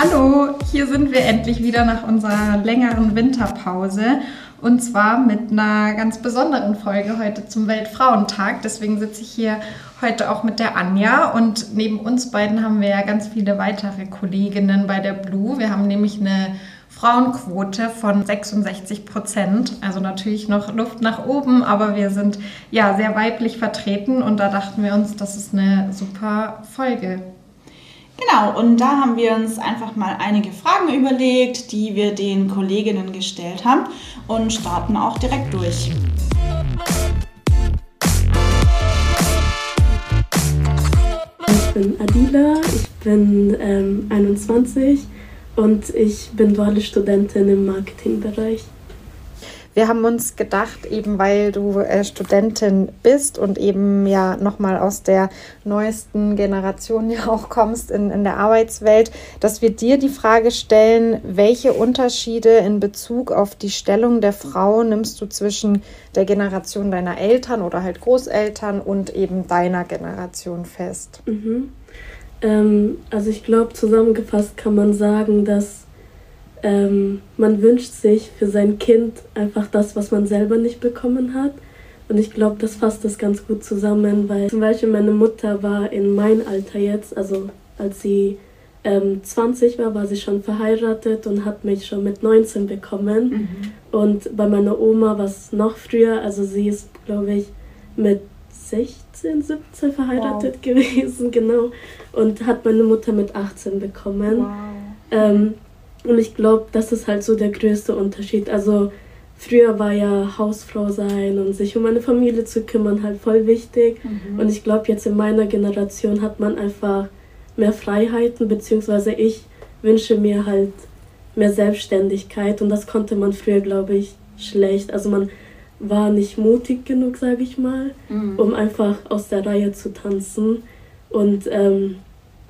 Hallo, hier sind wir endlich wieder nach unserer längeren Winterpause und zwar mit einer ganz besonderen Folge heute zum Weltfrauentag. Deswegen sitze ich hier heute auch mit der Anja und neben uns beiden haben wir ja ganz viele weitere Kolleginnen bei der Blue. Wir haben nämlich eine Frauenquote von 66 Prozent. Also natürlich noch Luft nach oben, aber wir sind ja sehr weiblich vertreten und da dachten wir uns, das ist eine super Folge. Genau, und da haben wir uns einfach mal einige Fragen überlegt, die wir den Kolleginnen gestellt haben und starten auch direkt durch. Ich bin Adila, ich bin ähm, 21 und ich bin duale Studentin im Marketingbereich. Wir haben uns gedacht, eben weil du äh, Studentin bist und eben ja nochmal aus der neuesten Generation ja auch kommst in, in der Arbeitswelt, dass wir dir die Frage stellen, welche Unterschiede in Bezug auf die Stellung der Frau nimmst du zwischen der Generation deiner Eltern oder halt Großeltern und eben deiner Generation fest? Mhm. Ähm, also ich glaube, zusammengefasst kann man sagen, dass ähm, man wünscht sich für sein Kind einfach das, was man selber nicht bekommen hat. Und ich glaube, das fasst das ganz gut zusammen, weil zum Beispiel meine Mutter war in mein Alter jetzt, also als sie ähm, 20 war, war sie schon verheiratet und hat mich schon mit 19 bekommen. Mhm. Und bei meiner Oma war es noch früher, also sie ist, glaube ich, mit 16, 17 verheiratet wow. gewesen, genau. Und hat meine Mutter mit 18 bekommen. Wow. Ähm, und ich glaube, das ist halt so der größte Unterschied. Also früher war ja Hausfrau sein und sich um eine Familie zu kümmern halt voll wichtig. Mhm. Und ich glaube, jetzt in meiner Generation hat man einfach mehr Freiheiten, beziehungsweise ich wünsche mir halt mehr Selbstständigkeit. Und das konnte man früher, glaube ich, schlecht. Also man war nicht mutig genug, sage ich mal, mhm. um einfach aus der Reihe zu tanzen. Und ähm,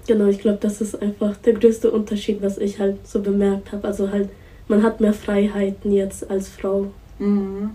Genau, ich glaube, das ist einfach der größte Unterschied, was ich halt so bemerkt habe. Also halt, man hat mehr Freiheiten jetzt als Frau. Mhm.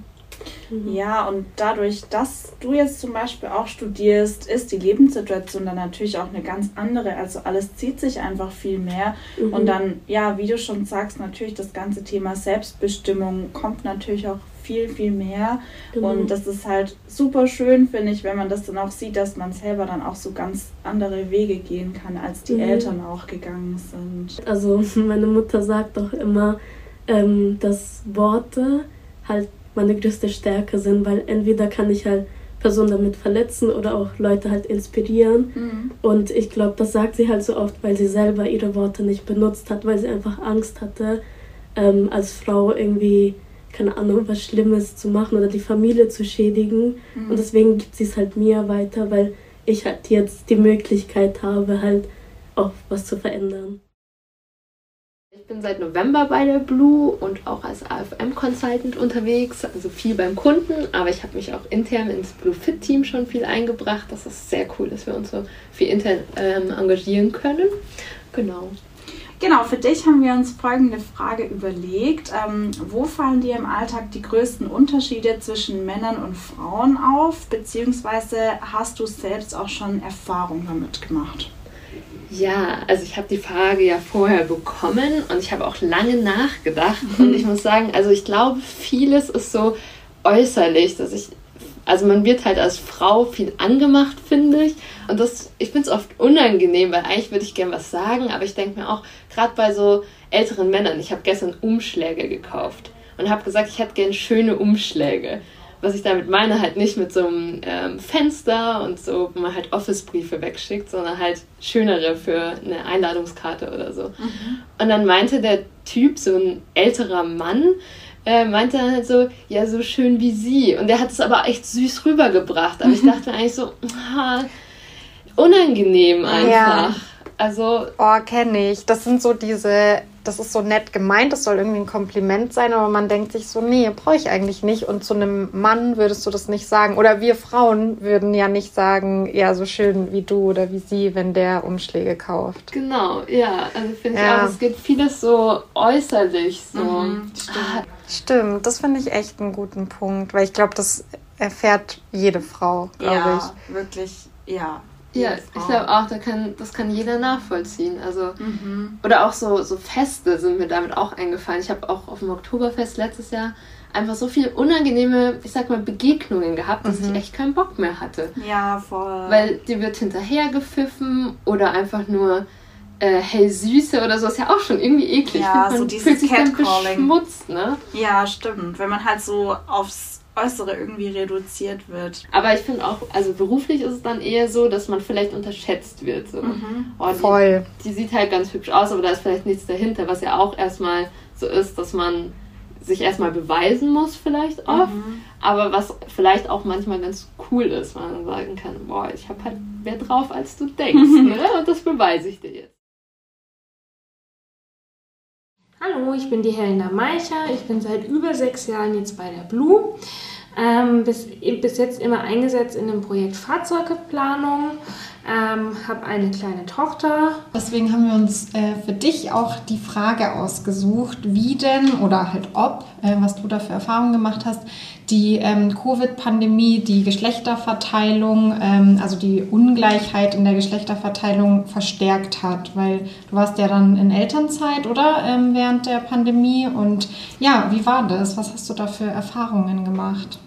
Mhm. Ja, und dadurch, dass du jetzt zum Beispiel auch studierst, ist die Lebenssituation dann natürlich auch eine ganz andere. Also alles zieht sich einfach viel mehr. Mhm. Und dann, ja, wie du schon sagst, natürlich das ganze Thema Selbstbestimmung kommt natürlich auch viel, viel mehr. Genau. Und das ist halt super schön, finde ich, wenn man das dann auch sieht, dass man selber dann auch so ganz andere Wege gehen kann, als die mhm. Eltern auch gegangen sind. Also meine Mutter sagt auch immer, ähm, dass Worte halt meine größte Stärke sind, weil entweder kann ich halt Personen damit verletzen oder auch Leute halt inspirieren. Mhm. Und ich glaube, das sagt sie halt so oft, weil sie selber ihre Worte nicht benutzt hat, weil sie einfach Angst hatte, ähm, als Frau irgendwie keine Ahnung, was Schlimmes zu machen oder die Familie zu schädigen. Mhm. Und deswegen gibt sie es halt mir weiter, weil ich halt jetzt die Möglichkeit habe, halt auch was zu verändern. Ich bin seit November bei der Blue und auch als AFM-Consultant unterwegs, also viel beim Kunden, aber ich habe mich auch intern ins Blue Fit Team schon viel eingebracht. Das ist sehr cool, dass wir uns so viel intern ähm, engagieren können. Genau. Genau, für dich haben wir uns folgende Frage überlegt. Ähm, wo fallen dir im Alltag die größten Unterschiede zwischen Männern und Frauen auf? Beziehungsweise hast du selbst auch schon Erfahrung damit gemacht? Ja, also ich habe die Frage ja vorher bekommen und ich habe auch lange nachgedacht. Mhm. Und ich muss sagen, also ich glaube, vieles ist so äußerlich, dass ich also man wird halt als Frau viel angemacht, finde ich. Und das, ich finde es oft unangenehm, weil eigentlich würde ich gern was sagen, aber ich denke mir auch, gerade bei so älteren Männern, ich habe gestern Umschläge gekauft und habe gesagt, ich hätte gern schöne Umschläge. Was ich damit meine, halt nicht mit so einem ähm, Fenster und so, wo man halt Office-Briefe wegschickt, sondern halt schönere für eine Einladungskarte oder so. Mhm. Und dann meinte der Typ, so ein älterer Mann, äh, meinte dann halt so, ja, so schön wie sie. Und der hat es aber echt süß rübergebracht. Aber ich mhm. dachte eigentlich so, ah, unangenehm einfach. Ja. Also. Oh, kenne ich. Das sind so diese, das ist so nett gemeint, das soll irgendwie ein Kompliment sein, aber man denkt sich so, nee, brauche ich eigentlich nicht. Und zu einem Mann würdest du das nicht sagen. Oder wir Frauen würden ja nicht sagen, ja, so schön wie du oder wie sie, wenn der Umschläge kauft. Genau, ja. Also finde ja. ich auch, es geht vieles so äußerlich so. Mhm, stimmt. Ah, Stimmt, das finde ich echt einen guten Punkt, weil ich glaube, das erfährt jede Frau, glaube ja, ich. Ja, wirklich, ja. Ja, ich glaube auch, da kann, das kann jeder nachvollziehen. Also, mhm. Oder auch so, so Feste sind mir damit auch eingefallen. Ich habe auch auf dem Oktoberfest letztes Jahr einfach so viele unangenehme, ich sag mal, Begegnungen gehabt, dass mhm. ich echt keinen Bock mehr hatte. Ja, voll. Weil dir wird hinterher gepfiffen oder einfach nur äh, hey Süße oder so ist ja auch schon irgendwie eklig. Ja, so dieses Catcalling. beschmutzt, ne? Ja, stimmt. Wenn man halt so aufs Äußere irgendwie reduziert wird. Aber ich finde auch, also beruflich ist es dann eher so, dass man vielleicht unterschätzt wird. So. Mhm. Oh, die, Voll. Die sieht halt ganz hübsch aus, aber da ist vielleicht nichts dahinter, was ja auch erstmal so ist, dass man sich erstmal beweisen muss, vielleicht oft, mhm. aber was vielleicht auch manchmal ganz cool ist, weil man sagen kann, boah, ich habe halt mehr drauf, als du denkst, ne? und das beweise ich dir jetzt. Hallo, ich bin die Helena Meicher. Ich bin seit über sechs Jahren jetzt bei der Blue. Ähm, bis, bis jetzt immer eingesetzt in dem Projekt Fahrzeugplanung ähm, habe eine kleine Tochter. Deswegen haben wir uns äh, für dich auch die Frage ausgesucht, wie denn oder halt ob, äh, was du da für Erfahrungen gemacht hast, die ähm, Covid-Pandemie die Geschlechterverteilung, ähm, also die Ungleichheit in der Geschlechterverteilung verstärkt hat. Weil du warst ja dann in Elternzeit, oder? Ähm, während der Pandemie. Und ja, wie war das? Was hast du da für Erfahrungen gemacht?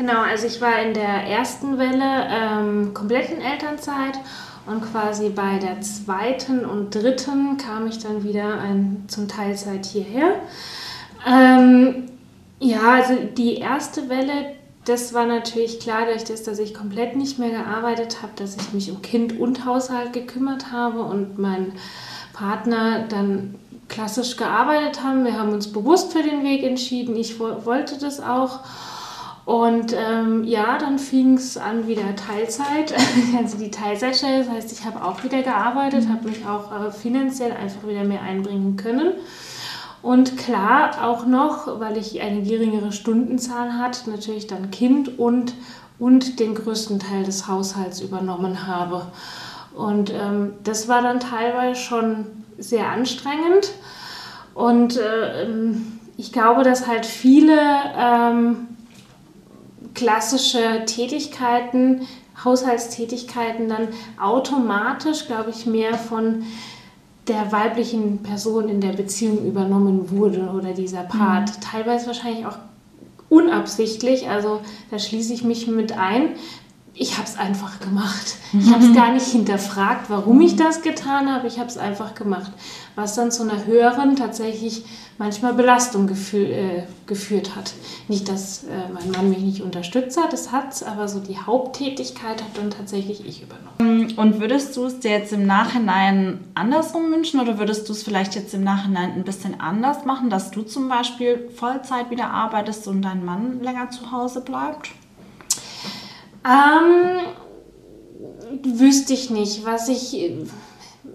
Genau, also ich war in der ersten Welle ähm, komplett in Elternzeit und quasi bei der zweiten und dritten kam ich dann wieder ein, zum Teilzeit hierher. Ähm, ja, also die erste Welle, das war natürlich klar, durch das, dass ich komplett nicht mehr gearbeitet habe, dass ich mich um Kind und Haushalt gekümmert habe und mein Partner dann klassisch gearbeitet haben. Wir haben uns bewusst für den Weg entschieden. Ich wollte das auch. Und ähm, ja, dann fing es an wieder Teilzeit, also die Teilzeitstelle. Das heißt, ich habe auch wieder gearbeitet, habe mich auch äh, finanziell einfach wieder mehr einbringen können. Und klar, auch noch, weil ich eine geringere Stundenzahl hatte, natürlich dann Kind und, und den größten Teil des Haushalts übernommen habe. Und ähm, das war dann teilweise schon sehr anstrengend. Und äh, ähm, ich glaube, dass halt viele ähm, klassische Tätigkeiten, Haushaltstätigkeiten dann automatisch, glaube ich, mehr von der weiblichen Person in der Beziehung übernommen wurde oder dieser Part. Mhm. Teilweise wahrscheinlich auch unabsichtlich, also da schließe ich mich mit ein, ich habe es einfach gemacht. Ich habe es gar nicht hinterfragt, warum ich das getan habe. Ich habe es einfach gemacht. Was dann zu einer höheren, tatsächlich manchmal Belastung gefü äh, geführt hat. Nicht, dass äh, mein Mann mich nicht unterstützt hat, das hat es, aber so die Haupttätigkeit hat dann tatsächlich ich übernommen. Und würdest du es dir jetzt im Nachhinein andersrum wünschen oder würdest du es vielleicht jetzt im Nachhinein ein bisschen anders machen, dass du zum Beispiel Vollzeit wieder arbeitest und dein Mann länger zu Hause bleibt? Ähm, wüsste ich nicht. Was ich,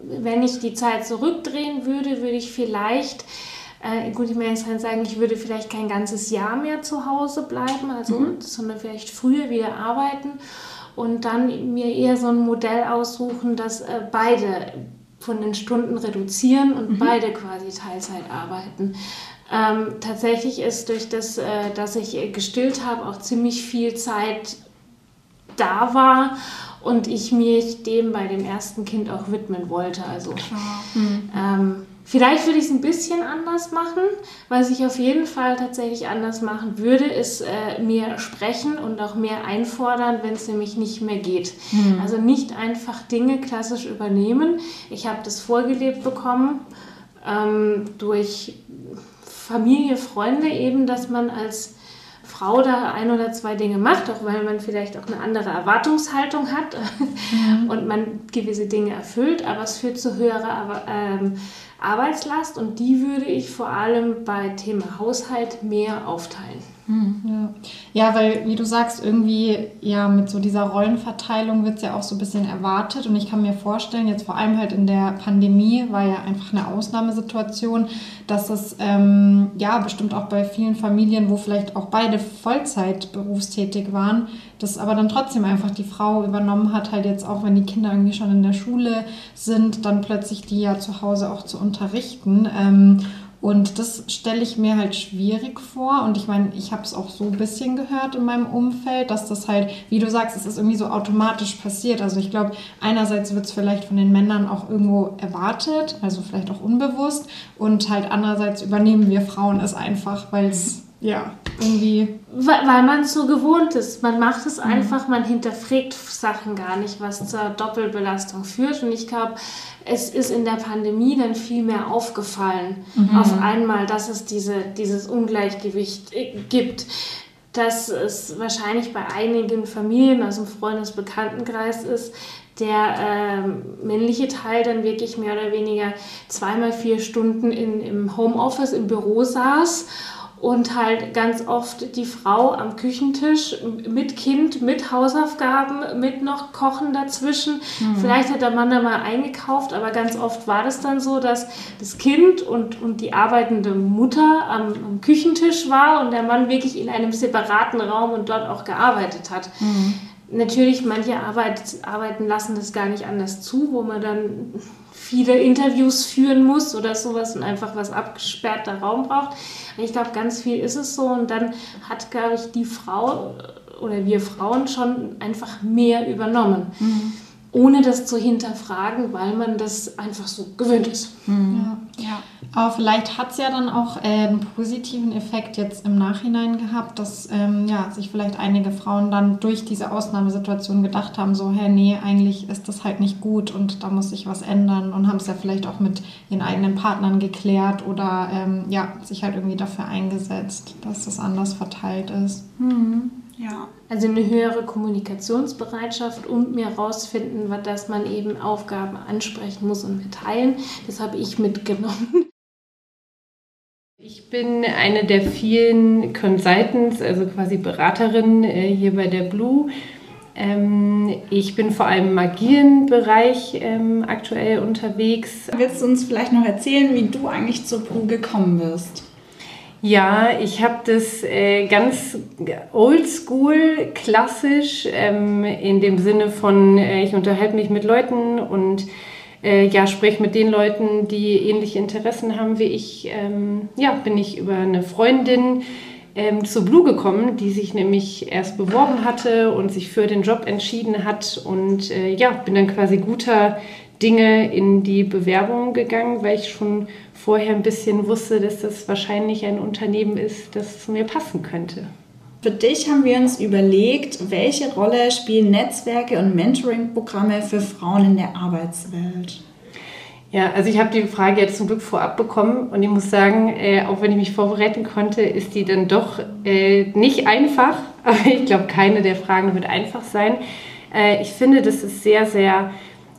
wenn ich die Zeit zurückdrehen würde, würde ich vielleicht, äh, gut, ich meine, kann sagen, ich würde vielleicht kein ganzes Jahr mehr zu Hause bleiben, also, mhm. sondern vielleicht früher wieder arbeiten und dann mir eher so ein Modell aussuchen, dass äh, beide von den Stunden reduzieren und mhm. beide quasi Teilzeit arbeiten. Ähm, tatsächlich ist durch das, äh, dass ich gestillt habe, auch ziemlich viel Zeit da war und ich mich dem bei dem ersten Kind auch widmen wollte. Also mhm. ähm, vielleicht würde ich es ein bisschen anders machen. Was ich auf jeden Fall tatsächlich anders machen würde, ist äh, mehr sprechen und auch mehr einfordern, wenn es nämlich nicht mehr geht. Mhm. Also nicht einfach Dinge klassisch übernehmen. Ich habe das vorgelebt bekommen ähm, durch Familie, Freunde eben, dass man als Frau da ein oder zwei Dinge macht, auch weil man vielleicht auch eine andere Erwartungshaltung hat mhm. und man gewisse Dinge erfüllt, aber es führt zu höherer ähm, Arbeitslast und die würde ich vor allem bei Thema Haushalt mehr aufteilen. Ja. ja, weil, wie du sagst, irgendwie, ja, mit so dieser Rollenverteilung wird es ja auch so ein bisschen erwartet. Und ich kann mir vorstellen, jetzt vor allem halt in der Pandemie war ja einfach eine Ausnahmesituation, dass es ähm, ja bestimmt auch bei vielen Familien, wo vielleicht auch beide Vollzeit berufstätig waren, das aber dann trotzdem einfach die Frau übernommen hat, halt jetzt auch, wenn die Kinder irgendwie schon in der Schule sind, dann plötzlich die ja zu Hause auch zu unterrichten. Ähm, Und das stelle ich mir halt schwierig vor. Und ich meine, ich habe es auch so ein bisschen gehört in meinem Umfeld, dass das halt, wie du sagst, es ist irgendwie so automatisch passiert. Also ich glaube, einerseits wird es vielleicht von den Männern auch irgendwo erwartet, also vielleicht auch unbewusst. Und halt andererseits übernehmen wir Frauen es einfach, weil es ja, irgendwie. Weil, weil man es so gewohnt ist. Man macht es mhm. einfach, man hinterfragt Sachen gar nicht, was zur Doppelbelastung führt. Und ich glaube, es ist in der Pandemie dann viel mehr aufgefallen, mhm. auf einmal, dass es diese, dieses Ungleichgewicht äh, gibt. Dass es wahrscheinlich bei einigen Familien aus dem Freundesbekanntenkreis ist, der äh, männliche Teil dann wirklich mehr oder weniger zweimal vier Stunden in, im Homeoffice, im Büro saß und halt ganz oft die Frau am Küchentisch mit Kind, mit Hausaufgaben, mit noch Kochen dazwischen. Mhm. Vielleicht hat der Mann da mal eingekauft, aber ganz oft war das dann so, dass das Kind und, und die arbeitende Mutter am, am Küchentisch war und der Mann wirklich in einem separaten Raum und dort auch gearbeitet hat. Mhm. Natürlich, manche Arbeit, Arbeiten lassen das gar nicht anders zu, wo man dann viele Interviews führen muss oder sowas und einfach was abgesperrter Raum braucht. Ich glaube, ganz viel ist es so und dann hat, glaube ich, die Frau oder wir Frauen schon einfach mehr übernommen. Mhm ohne das zu hinterfragen, weil man das einfach so gewöhnt ist. Mhm. Ja. ja. Aber vielleicht hat es ja dann auch äh, einen positiven Effekt jetzt im Nachhinein gehabt, dass ähm, ja, sich vielleicht einige Frauen dann durch diese Ausnahmesituation gedacht haben, so, hey, nee, eigentlich ist das halt nicht gut und da muss sich was ändern und haben es ja vielleicht auch mit ihren eigenen Partnern geklärt oder ähm, ja, sich halt irgendwie dafür eingesetzt, dass das anders verteilt ist. Mhm. Ja. Also eine höhere Kommunikationsbereitschaft und mir herausfinden, dass man eben Aufgaben ansprechen muss und mitteilen. Das habe ich mitgenommen. Ich bin eine der vielen Consultants, also quasi Beraterin äh, hier bei der Blue. Ähm, ich bin vor allem im agilen Bereich ähm, aktuell unterwegs. Willst du uns vielleicht noch erzählen, wie du eigentlich zur Blue gekommen bist? Ja, ich habe das äh, ganz oldschool, klassisch, ähm, in dem Sinne von, äh, ich unterhalte mich mit Leuten und äh, ja, spreche mit den Leuten, die ähnliche Interessen haben wie ich. Ähm, ja, bin ich über eine Freundin ähm, zu Blue gekommen, die sich nämlich erst beworben hatte und sich für den Job entschieden hat und äh, ja, bin dann quasi guter Dinge in die Bewerbung gegangen, weil ich schon vorher ein bisschen wusste, dass das wahrscheinlich ein Unternehmen ist, das zu mir passen könnte. Für dich haben wir uns überlegt, welche Rolle spielen Netzwerke und Mentoring-Programme für Frauen in der Arbeitswelt? Ja, also ich habe die Frage jetzt zum Glück vorab bekommen und ich muss sagen, äh, auch wenn ich mich vorbereiten konnte, ist die dann doch äh, nicht einfach. Aber ich glaube, keine der Fragen wird einfach sein. Äh, ich finde, das ist sehr, sehr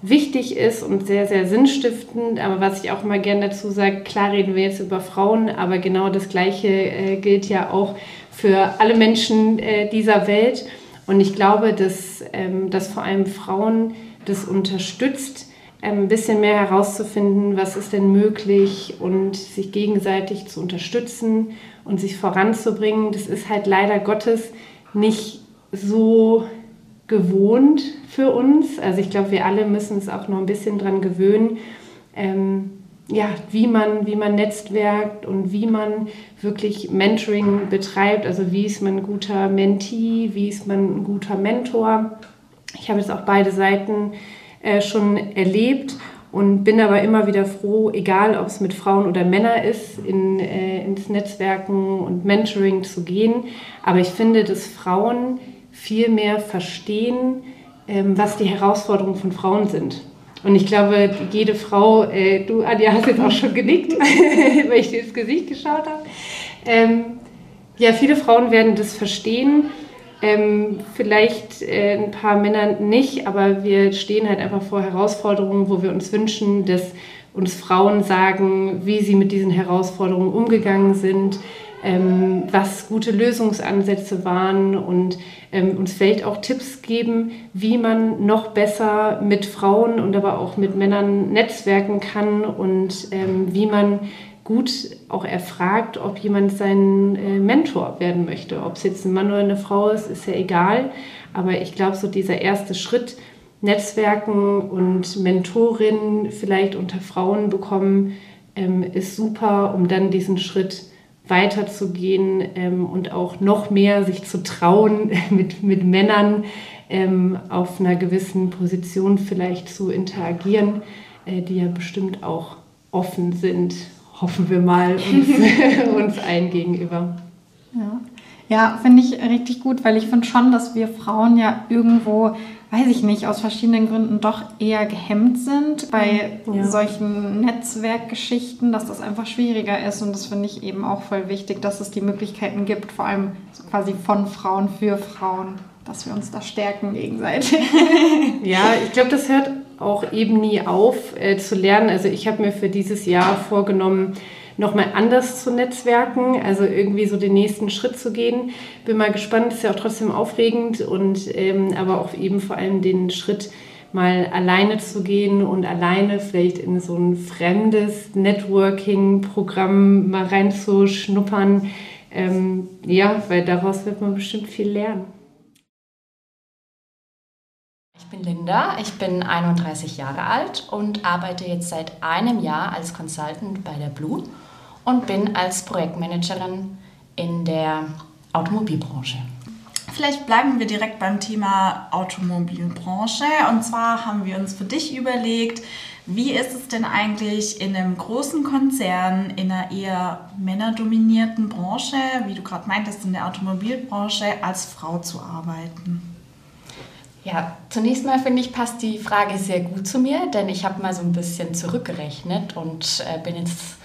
wichtig ist und sehr, sehr sinnstiftend. Aber was ich auch immer gerne dazu sage, klar reden wir jetzt über Frauen, aber genau das Gleiche äh, gilt ja auch für alle Menschen äh, dieser Welt. Und ich glaube, dass, ähm, dass vor allem Frauen das unterstützt, ähm, ein bisschen mehr herauszufinden, was ist denn möglich und sich gegenseitig zu unterstützen und sich voranzubringen. Das ist halt leider Gottes nicht so gewohnt für uns. Also ich glaube, wir alle müssen es auch noch ein bisschen dran gewöhnen, ähm, ja, wie man, wie man netzwerkt und wie man wirklich Mentoring betreibt. Also wie ist man ein guter Mentee, wie ist man ein guter Mentor. Ich habe jetzt auch beide Seiten äh, schon erlebt und bin aber immer wieder froh, egal ob es mit Frauen oder Männern ist, in, äh, ins Netzwerken und Mentoring zu gehen. Aber ich finde, dass Frauen viel mehr verstehen, ähm, was die Herausforderungen von Frauen sind. Und ich glaube, jede Frau, äh, du Anja hast jetzt auch schon genickt, weil ich dir ins Gesicht geschaut habe. Ähm, ja, viele Frauen werden das verstehen. Ähm, vielleicht äh, ein paar Männer nicht, aber wir stehen halt einfach vor Herausforderungen, wo wir uns wünschen, dass uns Frauen sagen, wie sie mit diesen Herausforderungen umgegangen sind, ähm, was gute Lösungsansätze waren und ähm, uns vielleicht auch Tipps geben, wie man noch besser mit Frauen und aber auch mit Männern netzwerken kann und ähm, wie man gut auch erfragt, ob jemand sein äh, Mentor werden möchte. Ob es jetzt ein Mann oder eine Frau ist, ist ja egal. Aber ich glaube, so dieser erste Schritt, Netzwerken und Mentorinnen vielleicht unter Frauen bekommen, ähm, ist super, um dann diesen Schritt weiterzugehen ähm, und auch noch mehr sich zu trauen, mit, mit Männern ähm, auf einer gewissen Position vielleicht zu interagieren, äh, die ja bestimmt auch offen sind, hoffen wir mal, uns, uns allen gegenüber. Ja, ja finde ich richtig gut, weil ich finde schon, dass wir Frauen ja irgendwo weiß ich nicht, aus verschiedenen Gründen doch eher gehemmt sind bei ja. solchen Netzwerkgeschichten, dass das einfach schwieriger ist. Und das finde ich eben auch voll wichtig, dass es die Möglichkeiten gibt, vor allem quasi von Frauen für Frauen, dass wir uns da stärken gegenseitig. ja, ich glaube, das hört auch eben nie auf äh, zu lernen. Also ich habe mir für dieses Jahr vorgenommen, nochmal anders zu netzwerken, also irgendwie so den nächsten Schritt zu gehen. Bin mal gespannt, ist ja auch trotzdem aufregend und ähm, aber auch eben vor allem den Schritt mal alleine zu gehen und alleine vielleicht in so ein fremdes Networking-Programm mal reinzuschnuppern. Ähm, ja, weil daraus wird man bestimmt viel lernen. Ich bin Linda, ich bin 31 Jahre alt und arbeite jetzt seit einem Jahr als Consultant bei der Blue und bin als Projektmanagerin in der Automobilbranche. Vielleicht bleiben wir direkt beim Thema Automobilbranche. Und zwar haben wir uns für dich überlegt, wie ist es denn eigentlich in einem großen Konzern, in einer eher männerdominierten Branche, wie du gerade meintest, in der Automobilbranche, als Frau zu arbeiten? Ja, zunächst mal finde ich, passt die Frage sehr gut zu mir, denn ich habe mal so ein bisschen zurückgerechnet und äh, bin jetzt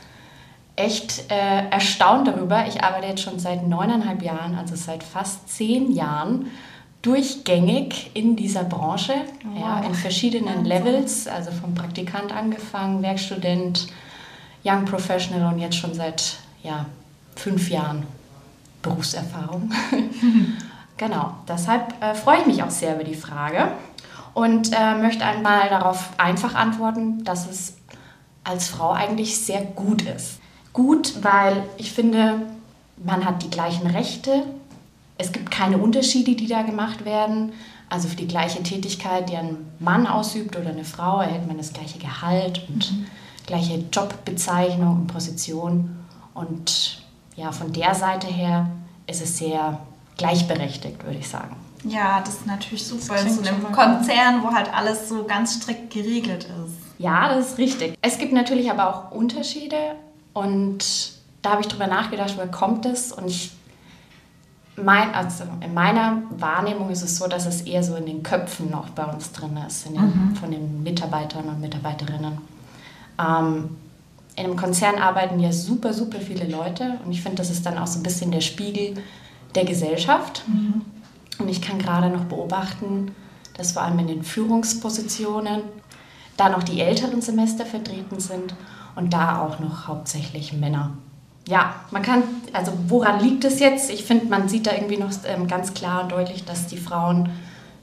echt äh, erstaunt darüber. Ich arbeite jetzt schon seit neuneinhalb Jahren, also seit fast zehn Jahren, durchgängig in dieser Branche, wow. ja, in verschiedenen Levels, also vom Praktikant angefangen, Werkstudent, Young Professional und jetzt schon seit ja, fünf Jahren Berufserfahrung. genau, deshalb äh, freue ich mich auch sehr über die Frage und äh, möchte einmal darauf einfach antworten, dass es als Frau eigentlich sehr gut ist gut, weil ich finde, man hat die gleichen Rechte. Es gibt keine Unterschiede, die da gemacht werden. Also für die gleiche Tätigkeit, die ein Mann ausübt oder eine Frau, erhält man das gleiche Gehalt und mhm. gleiche Jobbezeichnung und Position. Und ja, von der Seite her ist es sehr gleichberechtigt, würde ich sagen. Ja, das ist natürlich super in so einem Konzern, wo halt alles so ganz strikt geregelt ist. Ja, das ist richtig. Es gibt natürlich aber auch Unterschiede. Und da habe ich drüber nachgedacht, woher kommt es? Und ich mein, also in meiner Wahrnehmung ist es so, dass es eher so in den Köpfen noch bei uns drin ist, den, mhm. von den Mitarbeitern und Mitarbeiterinnen. Ähm, in einem Konzern arbeiten ja super, super viele Leute und ich finde, das ist dann auch so ein bisschen der Spiegel der Gesellschaft. Mhm. Und ich kann gerade noch beobachten, dass vor allem in den Führungspositionen da noch die älteren Semester vertreten sind und da auch noch hauptsächlich Männer. Ja, man kann, also woran liegt es jetzt? Ich finde, man sieht da irgendwie noch ähm, ganz klar und deutlich, dass die Frauen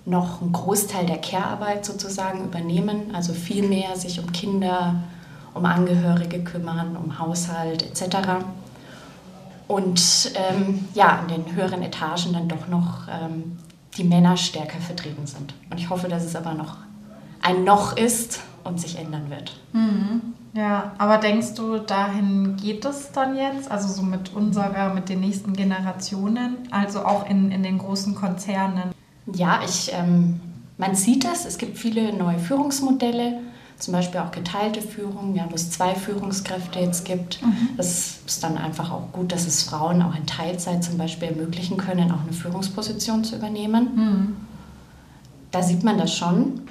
noch einen Großteil der Care-Arbeit sozusagen übernehmen, also viel mehr sich um Kinder, um Angehörige kümmern, um Haushalt etc. Und ähm, ja, in den höheren Etagen dann doch noch ähm, die Männer stärker vertreten sind. Und ich hoffe, dass es aber noch ein Noch ist und sich ändern wird. Mhm. Ja, aber denkst du, dahin geht es dann jetzt? Also so mit unserer, mit den nächsten Generationen, also auch in, in den großen Konzernen? Ja, ich, ähm, man sieht das. Es gibt viele neue Führungsmodelle, zum Beispiel auch geteilte Führung, ja, wo es zwei Führungskräfte jetzt gibt. Mhm. Das ist dann einfach auch gut, dass es Frauen auch in Teilzeit zum Beispiel ermöglichen können, auch eine Führungsposition zu übernehmen. Mhm. Da sieht man das schon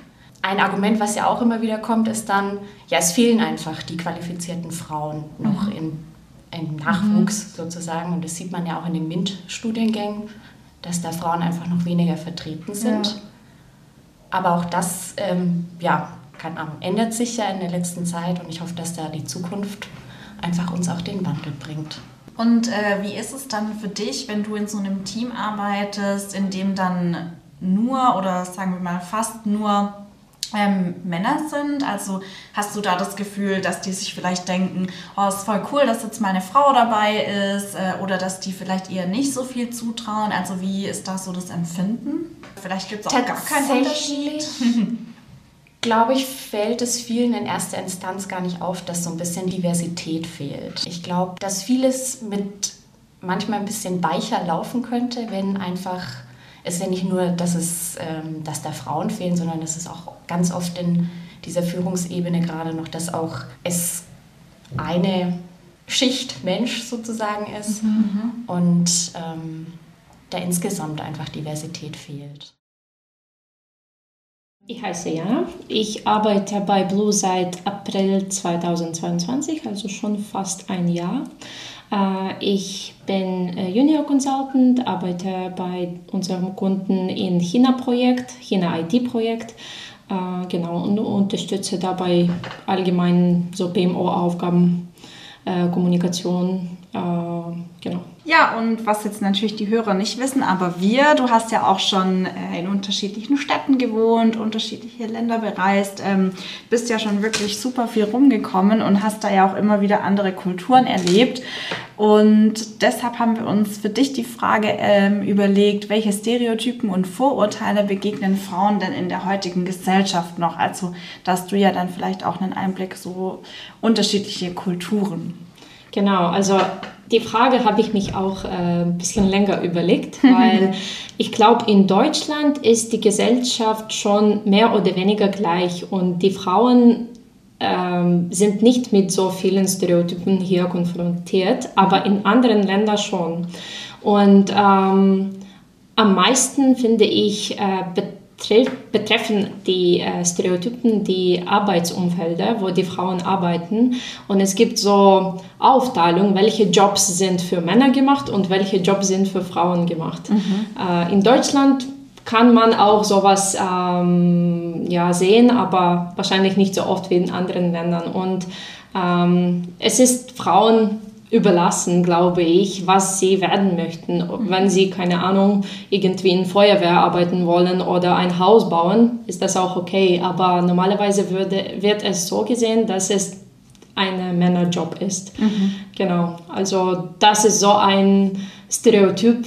ein Argument, was ja auch immer wieder kommt, ist dann, ja, es fehlen einfach die qualifizierten Frauen noch mhm. in, im Nachwuchs mhm. sozusagen. Und das sieht man ja auch in den MINT-Studiengängen, dass da Frauen einfach noch weniger vertreten sind. Ja. Aber auch das, ähm, ja, keine Ahnung, ändert sich ja in der letzten Zeit und ich hoffe, dass da die Zukunft einfach uns auch den Wandel bringt. Und äh, wie ist es dann für dich, wenn du in so einem Team arbeitest, in dem dann nur oder sagen wir mal fast nur ähm, Männer sind? Also hast du da das Gefühl, dass die sich vielleicht denken, oh, ist voll cool, dass jetzt mal eine Frau dabei ist äh, oder dass die vielleicht eher nicht so viel zutrauen? Also wie ist da so das Empfinden? Vielleicht gibt es auch gar keinen Unterschied. glaube ich, fällt es vielen in erster Instanz gar nicht auf, dass so ein bisschen Diversität fehlt. Ich glaube, dass vieles mit manchmal ein bisschen weicher laufen könnte, wenn einfach es ja nicht nur, dass, es, ähm, dass da Frauen fehlen, sondern dass es auch ganz oft in dieser Führungsebene gerade noch, dass auch es eine Schicht Mensch sozusagen ist mhm. und ähm, da insgesamt einfach Diversität fehlt. Ich heiße Jana. Ich arbeite bei Blue seit April 2022, also schon fast ein Jahr. Äh, ich bin äh, Junior Consultant, arbeite bei unserem Kunden im China-Projekt, China-IT-Projekt. Äh, genau, und unterstütze dabei allgemein so PMO-Aufgaben, Kommunikation, genau. Ja, und was jetzt natürlich die Hörer nicht wissen, aber wir, du hast ja auch schon äh, in unterschiedlichen Städten gewohnt, unterschiedliche Länder bereist, ähm, bist ja schon wirklich super viel rumgekommen und hast da ja auch immer wieder andere Kulturen erlebt. Und deshalb haben wir uns für dich die Frage ähm, überlegt, welche Stereotypen und Vorurteile begegnen Frauen denn in der heutigen Gesellschaft noch? Also, dass du ja dann vielleicht auch einen Einblick so unterschiedliche Kulturen. Genau, also die Frage habe ich mich auch äh, ein bisschen länger überlegt, weil ich glaube, in Deutschland ist die Gesellschaft schon mehr oder weniger gleich und die Frauen ähm, sind nicht mit so vielen Stereotypen hier konfrontiert, aber in anderen Ländern schon. Und ähm, am meisten finde ich, äh, betreffen die äh, Stereotypen die Arbeitsumfelder, wo die Frauen arbeiten. Und es gibt so Aufteilung, welche Jobs sind für Männer gemacht und welche Jobs sind für Frauen gemacht. Mhm. Äh, in Deutschland kann man auch sowas ähm, ja, sehen, aber wahrscheinlich nicht so oft wie in anderen Ländern. Und ähm, es ist Frauen überlassen, glaube ich, was sie werden möchten. Wenn sie, keine Ahnung, irgendwie in Feuerwehr arbeiten wollen oder ein Haus bauen, ist das auch okay. Aber normalerweise würde, wird es so gesehen, dass es ein Männerjob ist. Mhm. Genau. Also das ist so ein Stereotyp,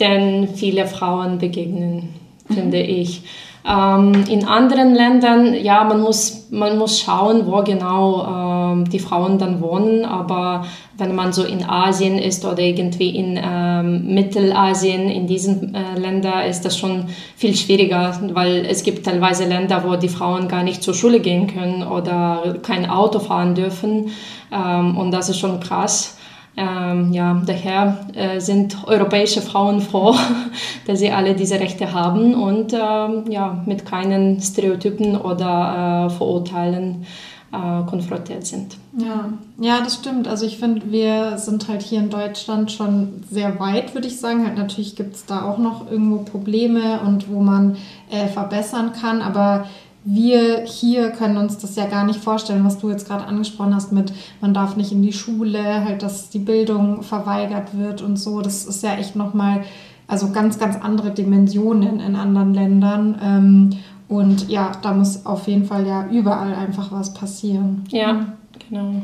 den viele Frauen begegnen, mhm. finde ich. Ähm, in anderen Ländern, ja, man muss, man muss schauen, wo genau ähm, die Frauen dann wohnen, aber wenn man so in Asien ist oder irgendwie in ähm, Mittelasien, in diesen äh, Ländern ist das schon viel schwieriger, weil es gibt teilweise Länder, wo die Frauen gar nicht zur Schule gehen können oder kein Auto fahren dürfen ähm, und das ist schon krass. Ähm, ja, daher äh, sind europäische Frauen froh, dass sie alle diese Rechte haben und ähm, ja, mit keinen Stereotypen oder äh, Vorurteilen äh, konfrontiert sind. Ja. ja, das stimmt. Also ich finde, wir sind halt hier in Deutschland schon sehr weit, würde ich sagen. Halt natürlich gibt es da auch noch irgendwo Probleme und wo man äh, verbessern kann, aber wir hier können uns das ja gar nicht vorstellen, was du jetzt gerade angesprochen hast mit, man darf nicht in die Schule, halt, dass die Bildung verweigert wird und so. Das ist ja echt nochmal, also ganz, ganz andere Dimensionen in anderen Ländern. Ähm, und ja, da muss auf jeden Fall ja überall einfach was passieren. Ja, genau.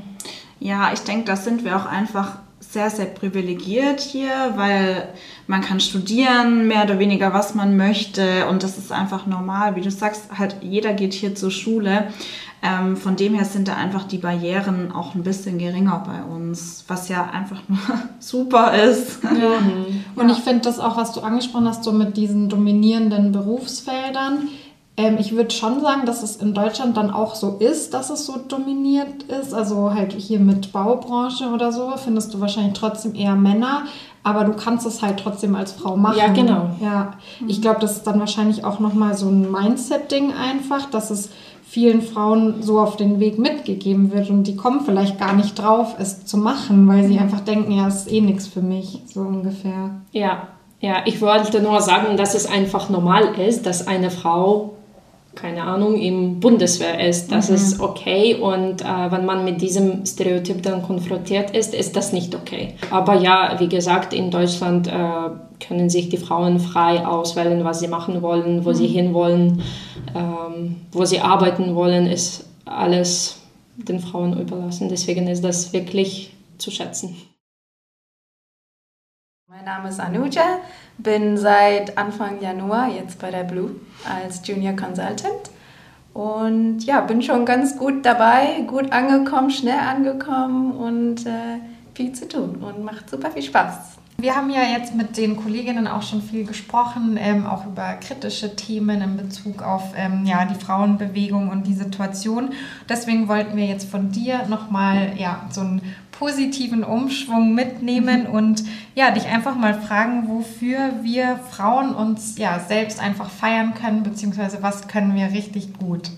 Ja, ich denke, da sind wir auch einfach sehr, sehr privilegiert hier, weil man kann studieren, mehr oder weniger, was man möchte. Und das ist einfach normal. Wie du sagst, halt jeder geht hier zur Schule. Ähm, von dem her sind da einfach die Barrieren auch ein bisschen geringer bei uns, was ja einfach nur super ist. Ja. Und ich finde das auch, was du angesprochen hast, so mit diesen dominierenden Berufsfeldern ähm, ich würde schon sagen, dass es in Deutschland dann auch so ist, dass es so dominiert ist. Also halt hier mit Baubranche oder so findest du wahrscheinlich trotzdem eher Männer, aber du kannst es halt trotzdem als Frau machen. Ja, genau. Ja, ich glaube, das ist dann wahrscheinlich auch nochmal so ein Mindset-Ding einfach, dass es vielen Frauen so auf den Weg mitgegeben wird und die kommen vielleicht gar nicht drauf, es zu machen, weil sie mhm. einfach denken, ja, es ist eh nichts für mich, so ungefähr. Ja, ja, ich wollte nur sagen, dass es einfach normal ist, dass eine Frau keine Ahnung, im Bundeswehr ist. Das mhm. ist okay und äh, wenn man mit diesem Stereotyp dann konfrontiert ist, ist das nicht okay. Aber ja, wie gesagt, in Deutschland äh, können sich die Frauen frei auswählen, was sie machen wollen, wo mhm. sie hinwollen, ähm, wo sie arbeiten wollen, ist alles den Frauen überlassen. Deswegen ist das wirklich zu schätzen. Mein Name ist Anuja, bin seit Anfang Januar jetzt bei der Blue als Junior Consultant Und ja, bin schon ganz gut dabei, gut angekommen, schnell angekommen und äh, viel zu tun und macht super viel Spaß. Wir haben ja jetzt mit den Kolleginnen auch schon viel gesprochen, ähm, auch über kritische Themen in Bezug auf ähm, ja, die Frauenbewegung und die Situation. Deswegen wollten wir jetzt von dir nochmal ja, so einen positiven Umschwung mitnehmen mhm. und ja, dich einfach mal fragen, wofür wir Frauen uns ja selbst einfach feiern können, beziehungsweise was können wir richtig gut.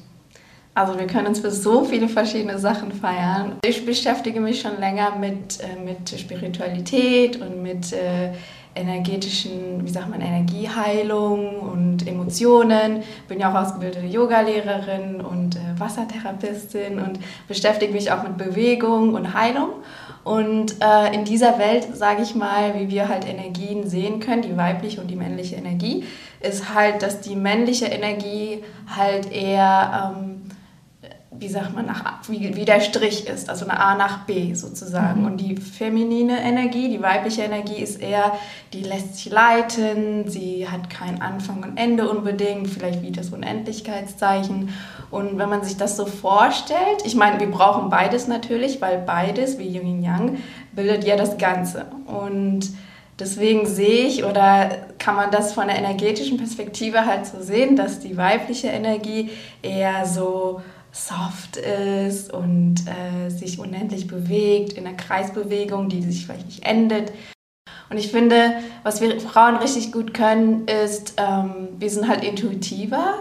Also wir können uns für so viele verschiedene Sachen feiern. Ich beschäftige mich schon länger mit, äh, mit Spiritualität und mit äh, energetischen, wie sagt man, Energieheilung und Emotionen. Bin ja auch ausgebildete Yogalehrerin und äh, Wassertherapeutin und beschäftige mich auch mit Bewegung und Heilung. Und äh, in dieser Welt, sage ich mal, wie wir halt Energien sehen können, die weibliche und die männliche Energie, ist halt, dass die männliche Energie halt eher ähm, wie sagt man, nach, wie, wie der Strich ist, also eine A nach B sozusagen. Mhm. Und die feminine Energie, die weibliche Energie ist eher, die lässt sich leiten, sie hat keinen Anfang und Ende unbedingt, vielleicht wie das Unendlichkeitszeichen. Und wenn man sich das so vorstellt, ich meine, wir brauchen beides natürlich, weil beides, wie Yin und Yang, bildet ja das Ganze. Und deswegen sehe ich oder kann man das von der energetischen Perspektive halt so sehen, dass die weibliche Energie eher so soft ist und äh, sich unendlich bewegt in einer Kreisbewegung, die sich vielleicht nicht endet. Und ich finde, was wir Frauen richtig gut können, ist, ähm, wir sind halt intuitiver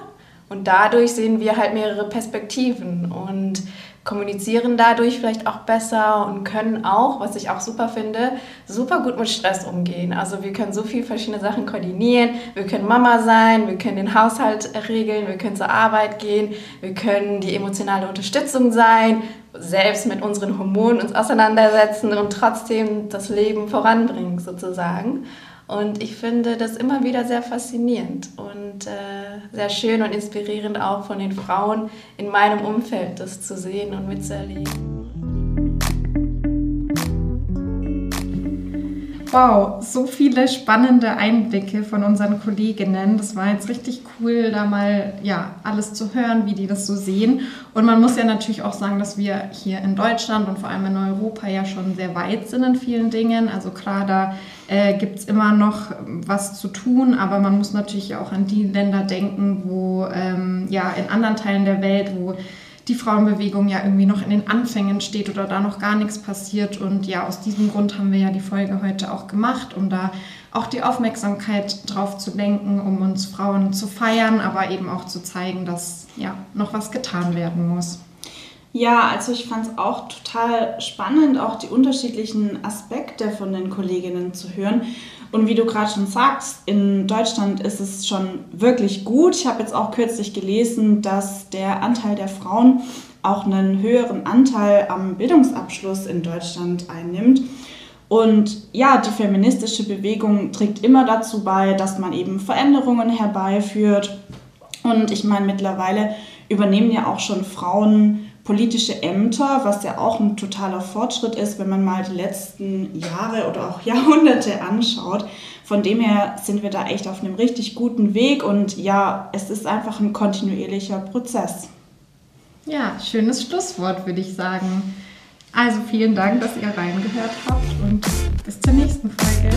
und dadurch sehen wir halt mehrere Perspektiven. Und kommunizieren dadurch vielleicht auch besser und können auch, was ich auch super finde, super gut mit Stress umgehen. Also wir können so viele verschiedene Sachen koordinieren. Wir können Mama sein, wir können den Haushalt regeln, wir können zur Arbeit gehen, wir können die emotionale Unterstützung sein, selbst mit unseren Hormonen uns auseinandersetzen und trotzdem das Leben voranbringen sozusagen. Und ich finde das immer wieder sehr faszinierend und äh, sehr schön und inspirierend auch von den Frauen in meinem Umfeld, das zu sehen und mitzuerleben. Wow, so viele spannende Einblicke von unseren Kolleginnen. Das war jetzt richtig cool, da mal ja alles zu hören, wie die das so sehen. Und man muss ja natürlich auch sagen, dass wir hier in Deutschland und vor allem in Europa ja schon sehr weit sind in vielen Dingen. Also klar, da äh, gibt es immer noch was zu tun, aber man muss natürlich auch an die Länder denken, wo ähm, ja in anderen Teilen der Welt, wo die Frauenbewegung ja irgendwie noch in den Anfängen steht oder da noch gar nichts passiert. Und ja, aus diesem Grund haben wir ja die Folge heute auch gemacht, um da auch die Aufmerksamkeit drauf zu lenken, um uns Frauen zu feiern, aber eben auch zu zeigen, dass ja noch was getan werden muss. Ja, also ich fand es auch total spannend, auch die unterschiedlichen Aspekte von den Kolleginnen zu hören. Und wie du gerade schon sagst, in Deutschland ist es schon wirklich gut. Ich habe jetzt auch kürzlich gelesen, dass der Anteil der Frauen auch einen höheren Anteil am Bildungsabschluss in Deutschland einnimmt. Und ja, die feministische Bewegung trägt immer dazu bei, dass man eben Veränderungen herbeiführt. Und ich meine, mittlerweile übernehmen ja auch schon Frauen politische Ämter, was ja auch ein totaler Fortschritt ist, wenn man mal die letzten Jahre oder auch Jahrhunderte anschaut. Von dem her sind wir da echt auf einem richtig guten Weg und ja, es ist einfach ein kontinuierlicher Prozess. Ja, schönes Schlusswort, würde ich sagen. Also vielen Dank, dass ihr reingehört habt und bis zur nächsten Folge.